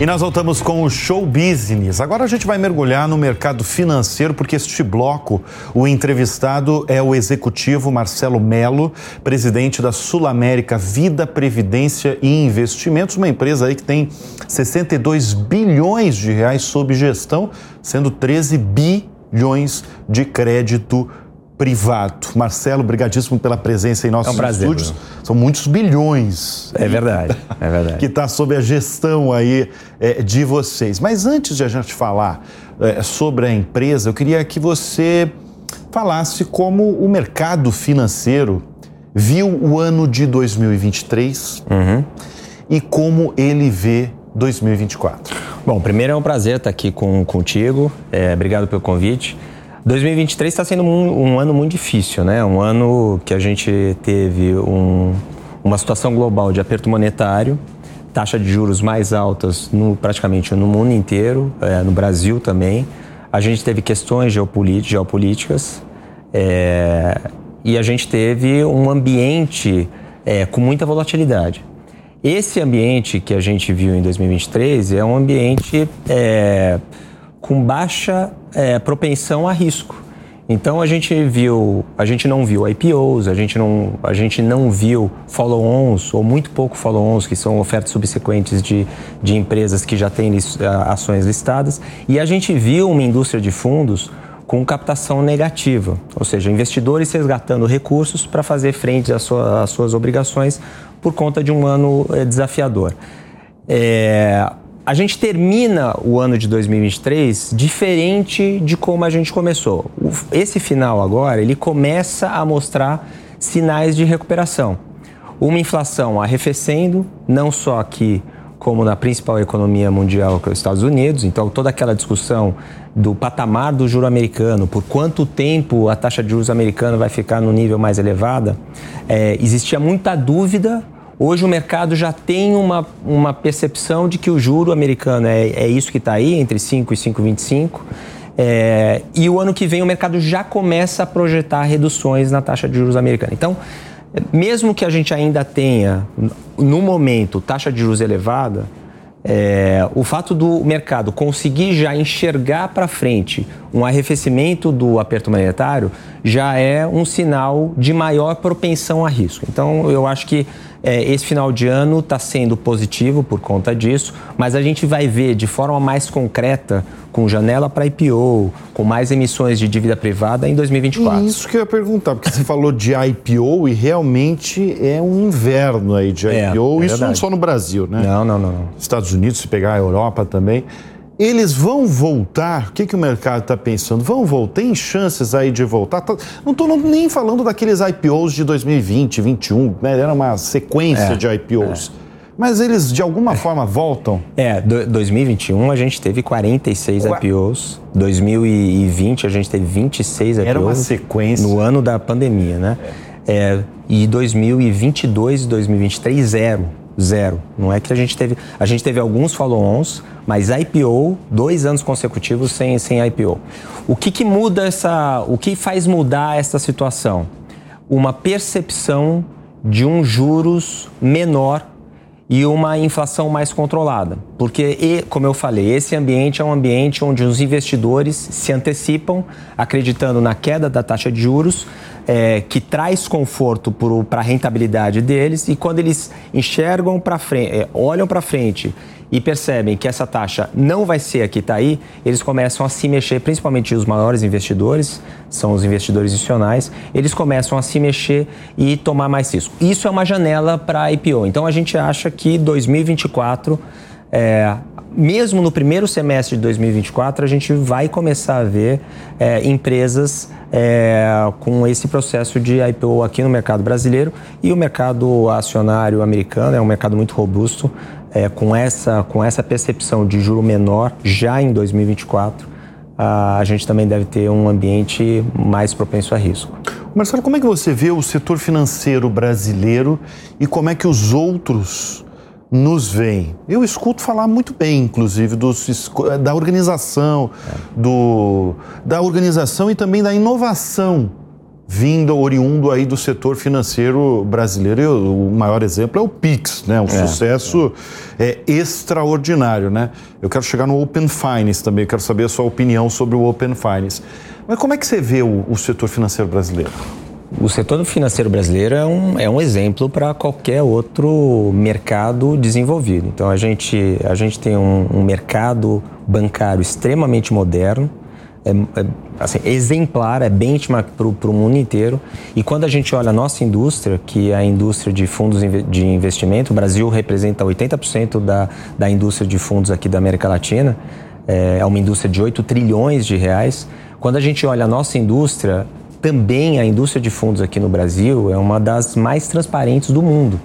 E nós voltamos com o show business. Agora a gente vai mergulhar no mercado financeiro, porque este bloco, o entrevistado é o executivo Marcelo Melo, presidente da Sul América Vida, Previdência e Investimentos, uma empresa aí que tem 62 bilhões de reais sob gestão, sendo 13 bilhões de crédito privado. Marcelo, brigadíssimo pela presença em nossos é um prazer, estúdios. São muitos bilhões. É verdade, é verdade. que está sob a gestão aí é, de vocês. Mas antes de a gente falar é, sobre a empresa, eu queria que você falasse como o mercado financeiro viu o ano de 2023 uhum. e como ele vê 2024. Bom, primeiro é um prazer estar aqui com, contigo. É, obrigado pelo convite. 2023 está sendo um, um, ano muito difícil, né? Um ano que a gente teve um, uma situação global de aperto monetário, taxa de juros mais altas no, praticamente no mundo inteiro, é, no Brasil também. A gente teve questões geopolíticas é, e a gente teve um ambiente é, com muita volatilidade. Esse ambiente que a gente viu em 2023 é um ambiente é, com baixa é, propensão a risco. Então a gente viu, a gente não viu IPOs, a gente não, a gente não viu follow-ons ou muito pouco follow-ons, que são ofertas subsequentes de, de empresas que já têm ações listadas, e a gente viu uma indústria de fundos com captação negativa, ou seja, investidores resgatando recursos para fazer frente às, sua, às suas obrigações por conta de um ano é, desafiador. É, a gente termina o ano de 2023 diferente de como a gente começou. Esse final agora, ele começa a mostrar sinais de recuperação. Uma inflação arrefecendo, não só aqui como na principal economia mundial, que é os Estados Unidos. Então, toda aquela discussão do patamar do juro americano, por quanto tempo a taxa de juros americana vai ficar no nível mais elevada, é, existia muita dúvida Hoje o mercado já tem uma, uma percepção de que o juro americano é, é isso que está aí, entre 5 e 5,25. É, e o ano que vem o mercado já começa a projetar reduções na taxa de juros americana. Então, mesmo que a gente ainda tenha, no momento, taxa de juros elevada, é, o fato do mercado conseguir já enxergar para frente um arrefecimento do aperto monetário já é um sinal de maior propensão a risco. Então, eu acho que é, esse final de ano está sendo positivo por conta disso, mas a gente vai ver de forma mais concreta, com janela para IPO, com mais emissões de dívida privada em 2024. Isso que eu ia perguntar, porque você falou de IPO e realmente é um inverno aí de IPO, é, é isso não só no Brasil, né? Não, não, não, não. Estados Unidos, se pegar a Europa também. Eles vão voltar? O que, que o mercado está pensando? Vão voltar? Tem chances aí de voltar? Tá, não estou nem falando daqueles IPOs de 2020, 2021, né? era uma sequência é, de IPOs. É. Mas eles de alguma forma voltam? É, do, 2021 a gente teve 46 Ué. IPOs, 2020 a gente teve 26 IPOs. Era uma sequência. No ano da pandemia, né? É. é e 2022 e 2023, zero zero. Não é que a gente teve. A gente teve alguns follow-ons, mas IPO, dois anos consecutivos sem, sem IPO. O que, que muda essa. O que faz mudar essa situação? Uma percepção de um juros menor e uma inflação mais controlada. Porque, como eu falei, esse ambiente é um ambiente onde os investidores se antecipam, acreditando na queda da taxa de juros, é, que traz conforto para a rentabilidade deles, e quando eles enxergam para frente, é, olham para frente e percebem que essa taxa não vai ser a que está aí, eles começam a se mexer, principalmente os maiores investidores, são os investidores institucionais, eles começam a se mexer e tomar mais risco. Isso é uma janela para IPO. Então a gente acha que 2024 é, mesmo no primeiro semestre de 2024, a gente vai começar a ver é, empresas é, com esse processo de IPO aqui no mercado brasileiro e o mercado acionário americano é um mercado muito robusto, é, com, essa, com essa percepção de juro menor já em 2024. A gente também deve ter um ambiente mais propenso a risco. Marcelo, como é que você vê o setor financeiro brasileiro e como é que os outros nos veem. Eu escuto falar muito bem, inclusive, dos, da organização, é. do, da organização e também da inovação vindo, oriundo aí do setor financeiro brasileiro. E o maior exemplo é o Pix, né? Um é, sucesso é. é. extraordinário, né? Eu quero chegar no Open Finance também, quero saber a sua opinião sobre o Open Finance. Mas como é que você vê o, o setor financeiro brasileiro? O setor financeiro brasileiro é um, é um exemplo para qualquer outro mercado desenvolvido. Então, a gente, a gente tem um, um mercado bancário extremamente moderno, é, é assim, exemplar, é benchmark para o mundo inteiro. E quando a gente olha a nossa indústria, que é a indústria de fundos de investimento, o Brasil representa 80% da, da indústria de fundos aqui da América Latina, é, é uma indústria de 8 trilhões de reais. Quando a gente olha a nossa indústria, também a indústria de fundos aqui no Brasil é uma das mais transparentes do mundo.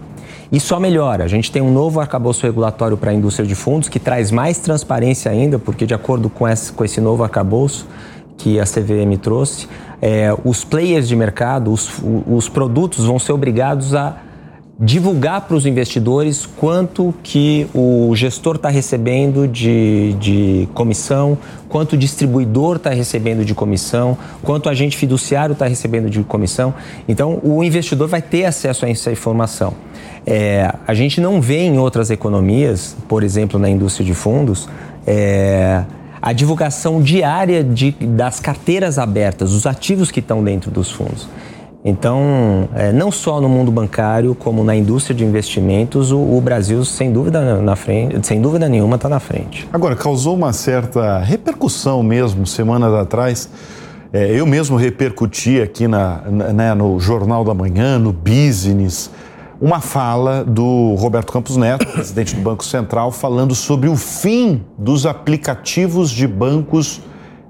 E só melhora. A gente tem um novo arcabouço regulatório para a indústria de fundos que traz mais transparência ainda, porque de acordo com esse, com esse novo arcabouço que a CVM trouxe, é, os players de mercado, os, os produtos vão ser obrigados a divulgar para os investidores quanto que o gestor está recebendo de, de comissão, quanto o distribuidor está recebendo de comissão, quanto o agente fiduciário está recebendo de comissão. Então, o investidor vai ter acesso a essa informação. É, a gente não vê em outras economias, por exemplo, na indústria de fundos, é, a divulgação diária de, das carteiras abertas, os ativos que estão dentro dos fundos. Então, é, não só no mundo bancário, como na indústria de investimentos, o, o Brasil, sem dúvida, na frente, sem dúvida nenhuma, está na frente. Agora, causou uma certa repercussão mesmo, semanas atrás. É, eu mesmo repercuti aqui na, na né, no Jornal da Manhã, no Business, uma fala do Roberto Campos Neto, presidente do Banco Central, falando sobre o fim dos aplicativos de bancos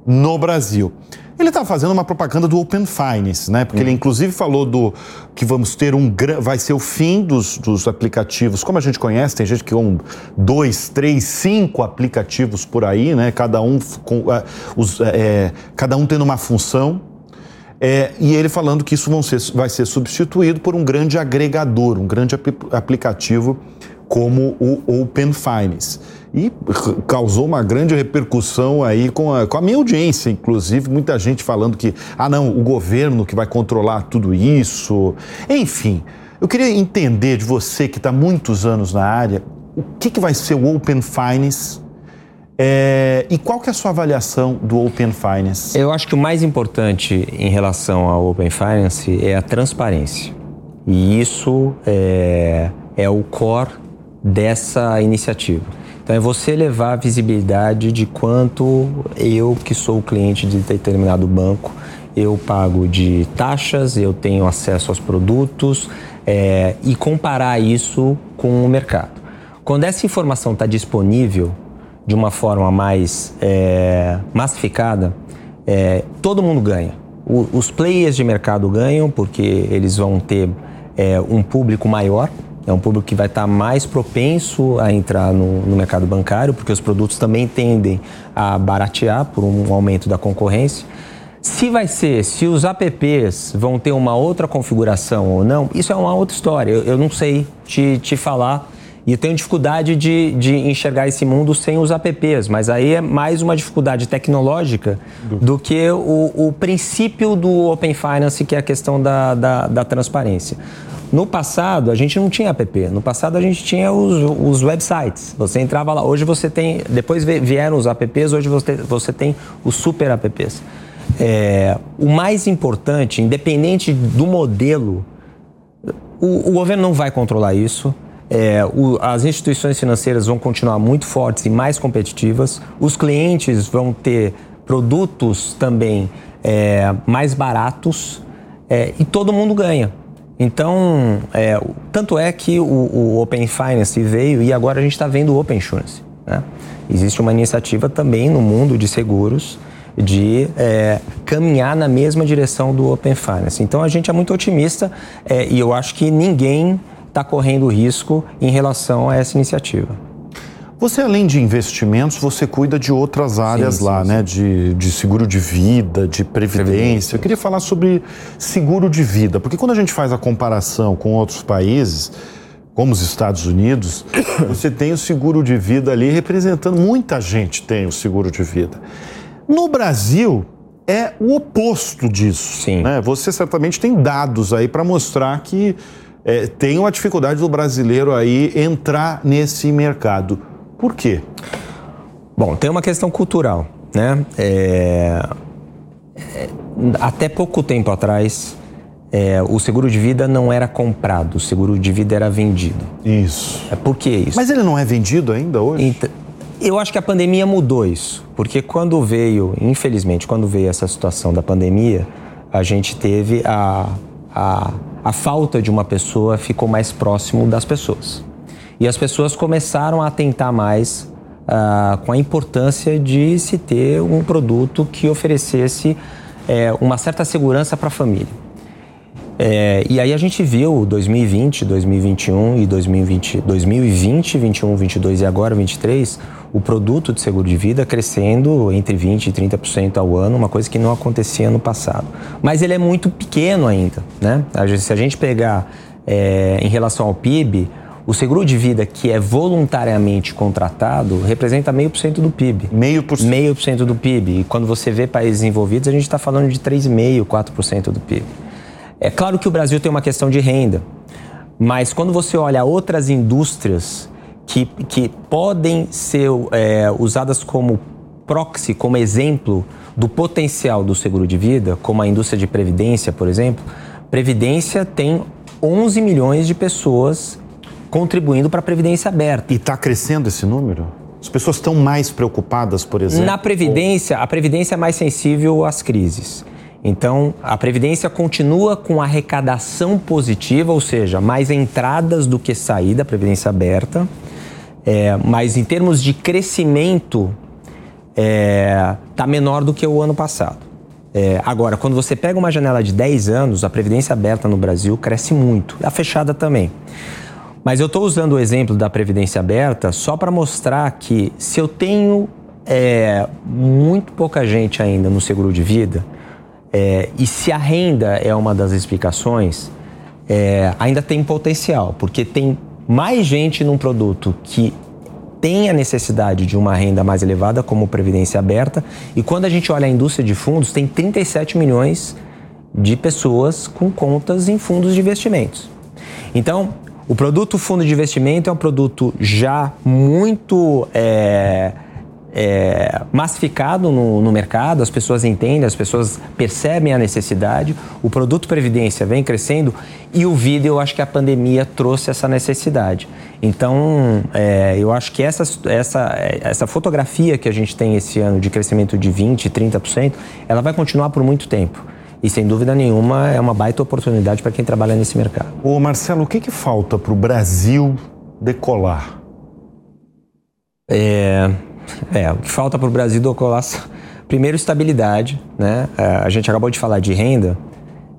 no Brasil. Ele está fazendo uma propaganda do Open Finance, né? Porque ele inclusive falou do que vamos ter um vai ser o fim dos, dos aplicativos, como a gente conhece, tem gente que um dois, três, cinco aplicativos por aí, né? Cada um com uh, os, é, cada um tendo uma função. É, e ele falando que isso ser, vai ser substituído por um grande agregador, um grande ap aplicativo como o Open Finance e causou uma grande repercussão aí com a, com a minha audiência, inclusive, muita gente falando que, ah, não, o governo que vai controlar tudo isso. Enfim, eu queria entender de você que está muitos anos na área, o que, que vai ser o Open Finance é, e qual que é a sua avaliação do Open Finance? Eu acho que o mais importante em relação ao Open Finance é a transparência. E isso é, é o core dessa iniciativa. Então é você levar a visibilidade de quanto eu, que sou o cliente de determinado banco, eu pago de taxas, eu tenho acesso aos produtos é, e comparar isso com o mercado. Quando essa informação está disponível de uma forma mais é, massificada, é, todo mundo ganha. O, os players de mercado ganham porque eles vão ter é, um público maior é um público que vai estar mais propenso a entrar no, no, mercado bancário, porque os produtos também tendem a baratear por um aumento da concorrência. Se vai ser, se os apps vão ter uma outra configuração ou não, isso é uma outra história. Eu, eu não sei te, te falar e eu tenho dificuldade de, de, enxergar esse mundo sem os apps, mas aí é mais uma dificuldade tecnológica do, que o, o, princípio do Open Finance, que é a questão da, da, da transparência. No passado, a gente não tinha app. No passado, a gente tinha os, os websites. Você entrava lá. Hoje você tem. Depois vieram os apps, hoje você, você tem os super apps. É, o mais importante, independente do modelo, o, o governo não vai controlar isso. É, o, as instituições financeiras vão continuar muito fortes e mais competitivas. Os clientes vão ter produtos também é, mais baratos é, e todo mundo ganha. Então, é, tanto é que o, o, Open Finance veio e agora a gente está vendo o Open Insurance. Né? Existe uma iniciativa também no mundo de seguros de é, caminhar na mesma direção do Open Finance. Então, a gente é muito otimista é, e eu acho que ninguém está correndo risco em relação a essa iniciativa. Você, além de investimentos, você cuida de outras áreas sim, lá, sim, né? De, de seguro de vida, de previdência. previdência. Eu queria falar sobre seguro de vida, porque quando a gente faz a comparação com outros países, como os Estados Unidos, você tem o seguro de vida ali representando, muita gente tem o seguro de vida. No Brasil, é o oposto disso. Sim. Né? Você certamente tem dados aí para mostrar que é, tem uma dificuldade do brasileiro aí entrar nesse mercado. Por quê? Bom, tem uma questão cultural, né? É... É... Até pouco tempo atrás, é, o seguro de vida não era comprado, o seguro de vida era vendido. Isso. É, por que isso? Mas ele não é vendido ainda hoje? Então, eu acho que a pandemia mudou isso, porque quando veio, infelizmente, quando veio essa situação da pandemia, a gente teve a, a, a falta de uma pessoa ficou mais próximo das pessoas. E as pessoas começaram a atentar mais uh, com a importância de se ter um produto que oferecesse é, uma certa segurança para a família. É, e aí a gente viu 2020, 2021 e 2020, 2020, 21, 22 e agora 23, o produto de seguro de vida crescendo entre 20 e 30% ao ano, uma coisa que não acontecia no passado. Mas ele é muito pequeno ainda, né? Se a gente pegar é, em relação ao PIB, o seguro de vida que é voluntariamente contratado representa meio por cento do PIB. Meio por cento? Meio por cento do PIB. E quando você vê países envolvidos, a gente está falando de 3,5%, 4% do PIB. É claro que o Brasil tem uma questão de renda, mas quando você olha outras indústrias que, que podem ser é, usadas como proxy, como exemplo do potencial do seguro de vida, como a indústria de previdência, por exemplo, previdência tem 11 milhões de pessoas contribuindo para a Previdência aberta. E está crescendo esse número? As pessoas estão mais preocupadas, por exemplo? Na Previdência, a Previdência é mais sensível às crises. Então, a Previdência continua com arrecadação positiva, ou seja, mais entradas do que saída, Previdência aberta. É, mas em termos de crescimento, é, tá menor do que o ano passado. É, agora, quando você pega uma janela de 10 anos, a Previdência aberta no Brasil cresce muito, a fechada também. Mas eu estou usando o exemplo da Previdência Aberta só para mostrar que se eu tenho é, muito pouca gente ainda no seguro de vida, é, e se a renda é uma das explicações, é, ainda tem potencial, porque tem mais gente num produto que tem a necessidade de uma renda mais elevada, como Previdência Aberta, e quando a gente olha a indústria de fundos, tem 37 milhões de pessoas com contas em fundos de investimentos. Então, o produto fundo de investimento é um produto já muito é, é, massificado no, no, mercado, as pessoas entendem, as pessoas percebem a necessidade. O produto Previdência vem crescendo e o vídeo, eu acho que a pandemia trouxe essa necessidade. Então, é, eu acho que essa, essa, essa fotografia que a gente tem esse ano de crescimento de 20%, 30%, ela vai continuar por muito tempo. E sem dúvida nenhuma é uma baita oportunidade para quem trabalha nesse mercado. Ô Marcelo, o que, que falta para o Brasil decolar? É, é, o que falta para o Brasil decolar, primeiro estabilidade, né? É, a gente acabou de falar de renda.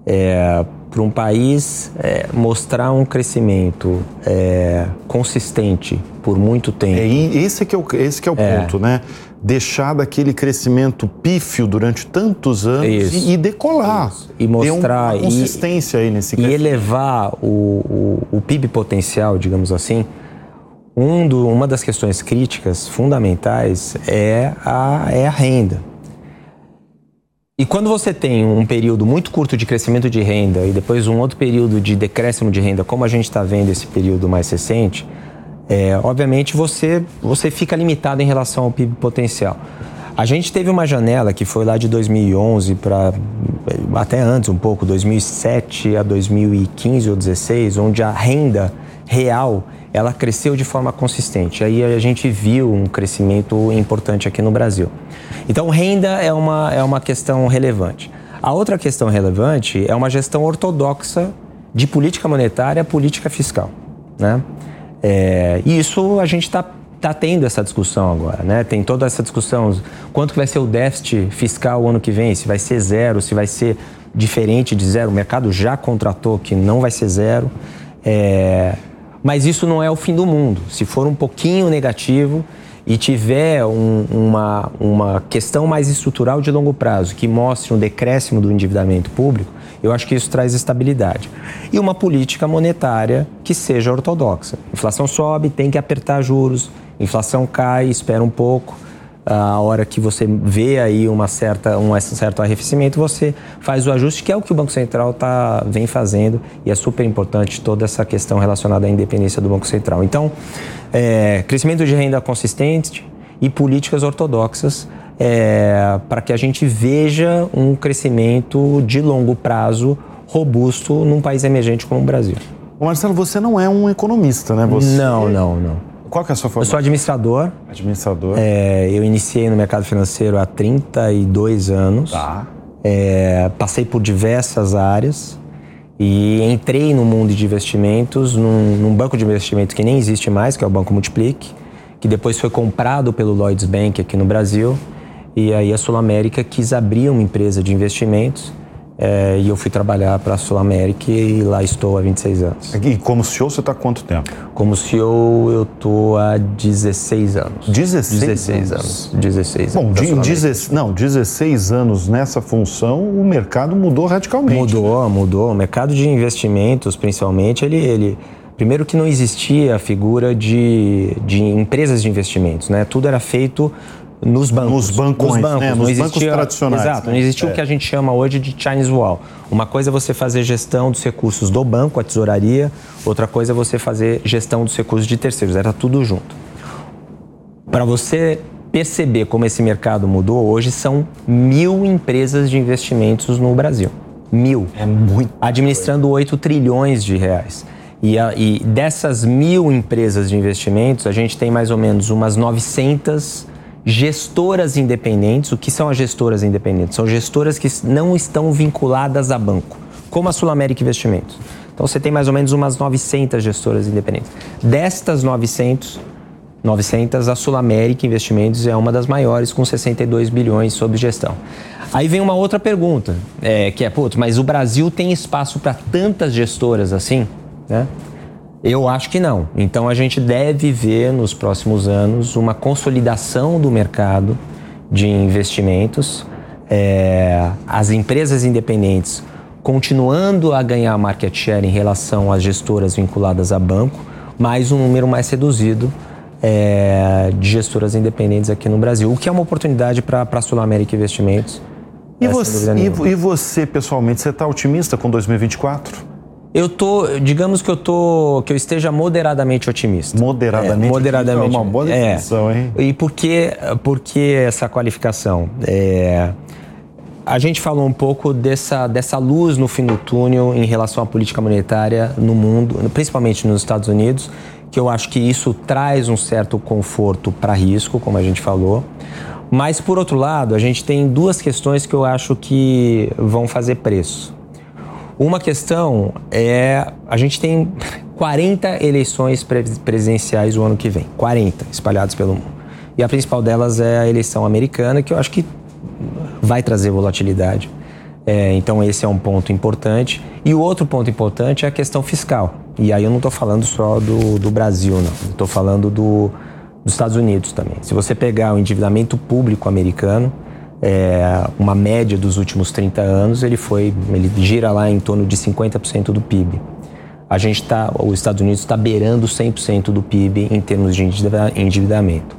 É, para um país é, mostrar um crescimento é, consistente por muito tempo. É, esse que é o, esse que é o é. ponto, né? deixar daquele crescimento pífio durante tantos anos e, e, decolar. Isso. E mostrar. Ter consistência e, aí nesse. E elevar o, o, o PIB potencial, digamos assim. Um do, uma das questões críticas fundamentais é a, é a renda. E quando você tem um período muito curto de crescimento de renda e depois um outro período de decréscimo de renda, como a gente está vendo esse período mais recente, é, obviamente você, você fica limitado em relação ao PIB potencial. A gente teve uma janela que foi lá de 2011 para até antes um pouco, 2007 a 2015 ou 2016, onde a renda real ela cresceu de forma consistente. Aí a gente viu um crescimento importante aqui no Brasil. Então, renda é uma, é uma questão relevante. A outra questão relevante é uma gestão ortodoxa de política monetária, política fiscal. Né? É, e isso a gente está tá tendo essa discussão agora, né? Tem toda essa discussão, quanto que vai ser o déficit fiscal o ano que vem, se vai ser zero, se vai ser diferente de zero. O mercado já contratou que não vai ser zero, é, mas isso não é o fim do mundo. Se for um pouquinho negativo e tiver um, uma, uma questão mais estrutural de longo prazo que mostre um decréscimo do endividamento público, eu acho que isso traz estabilidade. E uma política monetária que seja ortodoxa. Inflação sobe, tem que apertar juros, inflação cai, espera um pouco. A hora que você vê aí uma certa, um certo arrefecimento, você faz o ajuste, que é o que o Banco Central tá, vem fazendo, e é super importante toda essa questão relacionada à independência do Banco Central. Então, é, crescimento de renda consistente e políticas ortodoxas é, para que a gente veja um crescimento de longo prazo robusto num país emergente como o Brasil. Marcelo, você não é um economista, né? Você... Não, não, não. Qual que é a sua formação? Eu sou administrador. Administrador. É, eu iniciei no mercado financeiro há 32 anos. Tá. É, passei por diversas áreas e entrei no mundo de investimentos num, num, banco de investimento que nem existe mais, que é o Banco Multiplique, que depois foi comprado pelo Lloyds Bank aqui no Brasil. E aí a Sul América quis abrir uma empresa de investimentos é, e eu fui trabalhar para a Sul América e lá estou há 26 anos. E como CEO você está há quanto tempo? Como CEO eu estou há 16 anos. 16, 16 anos? 16 Bom, anos. Bom, 16, não, 16 anos nessa função, o mercado mudou radicalmente. Mudou, mudou. O mercado de investimentos, principalmente, ele, ele primeiro que não existia a figura de, de empresas de investimentos, né? Tudo era feito nos bancos. Nos bancos, nos bancos, né? nos existia, bancos tradicionais. Exato, né? não existia é. o que a gente chama hoje de Chinese Wall. Uma coisa é você fazer gestão dos recursos do banco, a tesouraria, outra coisa é você fazer gestão dos recursos de terceiros, era tudo junto. Para você perceber como esse mercado mudou, hoje são mil empresas de investimentos no Brasil. Mil. É muito. Administrando 8 trilhões de reais. E, a, e dessas mil empresas de investimentos, a gente tem mais ou menos umas 900 gestoras independentes. O que são as gestoras independentes? São gestoras que não estão vinculadas a banco, como a Sul América Investimentos. Então você tem mais ou menos umas 900 gestoras independentes. Destas 900, 900 a Sul América Investimentos é uma das maiores, com 62 bilhões sob gestão. Aí vem uma outra pergunta, é, que é, putz, mas o Brasil tem espaço para tantas gestoras assim? Né? Eu acho que não. Então a gente deve ver nos próximos anos uma consolidação do mercado de investimentos, é, as empresas independentes continuando a ganhar market share em relação às gestoras vinculadas a banco, mas um número mais reduzido é, de gestoras independentes aqui no Brasil, o que é uma oportunidade para a Sul América Investimentos. E você, e, e você, pessoalmente, você está otimista com 2024? Eu tô, digamos que eu tô, que eu esteja moderadamente otimista. Moderadamente. É, moderadamente. É uma boa definição, é. hein? E por que, por que essa qualificação? É, a gente falou um pouco dessa, dessa luz no fim do túnel em relação à política monetária no mundo, principalmente nos Estados Unidos, que eu acho que isso traz um certo conforto para risco, como a gente falou. Mas, por outro lado, a gente tem duas questões que eu acho que vão fazer preço. Uma questão é: a gente tem 40 eleições presidenciais o ano que vem 40 espalhadas pelo mundo. E a principal delas é a eleição americana, que eu acho que vai trazer volatilidade. É, então, esse é um ponto importante. E o outro ponto importante é a questão fiscal. E aí eu não estou falando só do, do Brasil, não. Estou falando do, dos Estados Unidos também. Se você pegar o endividamento público americano, é, uma média dos últimos 30 anos, ele foi, ele gira lá em torno de 50% do PIB. A gente está, os Estados Unidos está beirando 100% do PIB em termos de endividamento.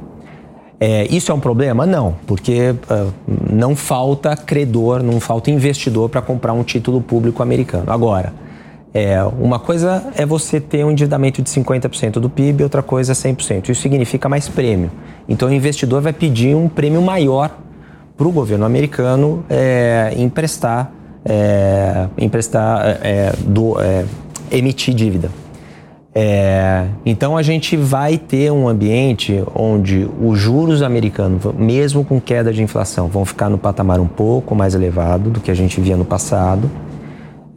É, isso é um problema? Não, porque uh, não falta credor, não falta investidor para comprar um título público americano. Agora, é, uma coisa é você ter um endividamento de 50% do PIB, outra coisa é 100%. Isso significa mais prêmio. Então o investidor vai pedir um prêmio maior para o governo americano é, emprestar, é, emprestar é, do, é, emitir dívida. É, então a gente vai ter um ambiente onde os juros americanos, mesmo com queda de inflação, vão ficar no patamar um pouco mais elevado do que a gente via no passado.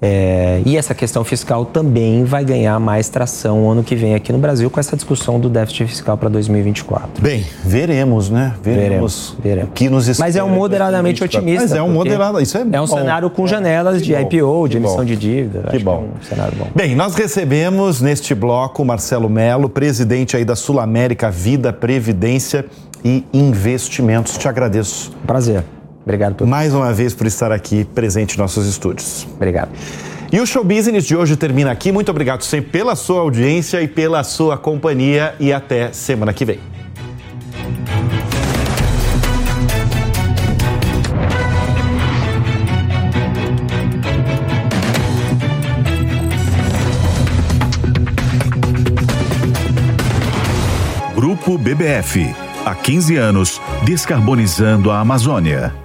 É, e essa questão fiscal também vai ganhar mais tração ano que vem aqui no Brasil com essa discussão do déficit fiscal para 2024. Bem, veremos, né? Veremos, veremos, o que nos espera. Mas é um moderadamente otimista. Mas é um moderado, isso é É um bom. cenário com janelas de bom, IPO, de emissão bom. de dívida. Que Acho bom. é um cenário bom. Bem, nós recebemos neste bloco Marcelo Melo, presidente aí da Sul América Vida, Previdência e Investimentos. Te agradeço Prazer. Obrigado. Por... Mais uma vez por estar aqui presente em nossos estúdios. Obrigado. E o Show Business de hoje termina aqui. Muito obrigado sempre pela sua audiência e pela sua companhia e até semana que vem. Grupo BBF. Há 15 anos, descarbonizando a Amazônia.